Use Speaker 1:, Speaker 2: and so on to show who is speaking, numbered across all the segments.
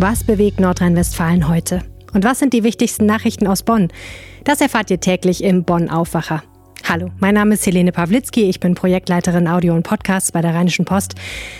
Speaker 1: Was bewegt Nordrhein-Westfalen heute? Und was sind die wichtigsten Nachrichten aus Bonn? Das erfahrt ihr täglich im Bonn Aufwacher. Hallo, mein Name ist Helene Pawlitzki, ich bin Projektleiterin Audio und Podcasts bei der Rheinischen Post.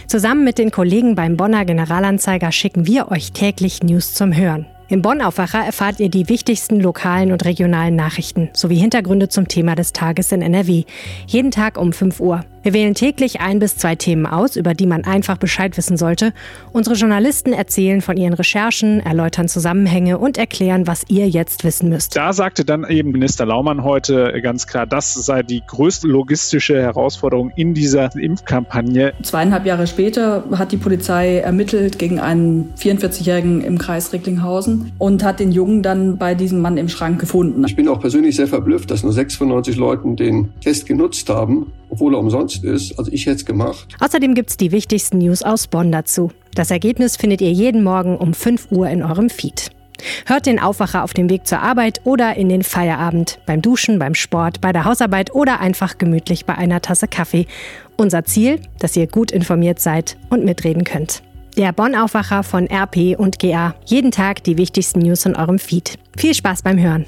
Speaker 1: Zusammen mit den Kollegen beim Bonner Generalanzeiger schicken wir euch täglich News zum Hören. Im Bonn-Aufwacher erfahrt ihr die wichtigsten lokalen und regionalen Nachrichten sowie Hintergründe zum Thema des Tages in NRW. Jeden Tag um 5 Uhr. Wir wählen täglich ein bis zwei Themen aus, über die man einfach Bescheid wissen sollte. Unsere Journalisten erzählen von ihren Recherchen, erläutern Zusammenhänge und erklären, was ihr jetzt wissen müsst.
Speaker 2: Da sagte dann eben Minister Laumann heute ganz klar, das sei die größte logistische Herausforderung in dieser Impfkampagne.
Speaker 3: Zweieinhalb Jahre später hat die Polizei ermittelt gegen einen 44-Jährigen im Kreis Recklinghausen und hat den Jungen dann bei diesem Mann im Schrank gefunden.
Speaker 4: Ich bin auch persönlich sehr verblüfft, dass nur 96 Leuten den Test genutzt haben obwohl er umsonst ist. Also ich hätte es gemacht.
Speaker 1: Außerdem gibt es die wichtigsten News aus Bonn dazu. Das Ergebnis findet ihr jeden Morgen um 5 Uhr in eurem Feed. Hört den Aufwacher auf dem Weg zur Arbeit oder in den Feierabend, beim Duschen, beim Sport, bei der Hausarbeit oder einfach gemütlich bei einer Tasse Kaffee. Unser Ziel, dass ihr gut informiert seid und mitreden könnt. Der Bonn-Aufwacher von RP und GA. Jeden Tag die wichtigsten News in eurem Feed. Viel Spaß beim Hören.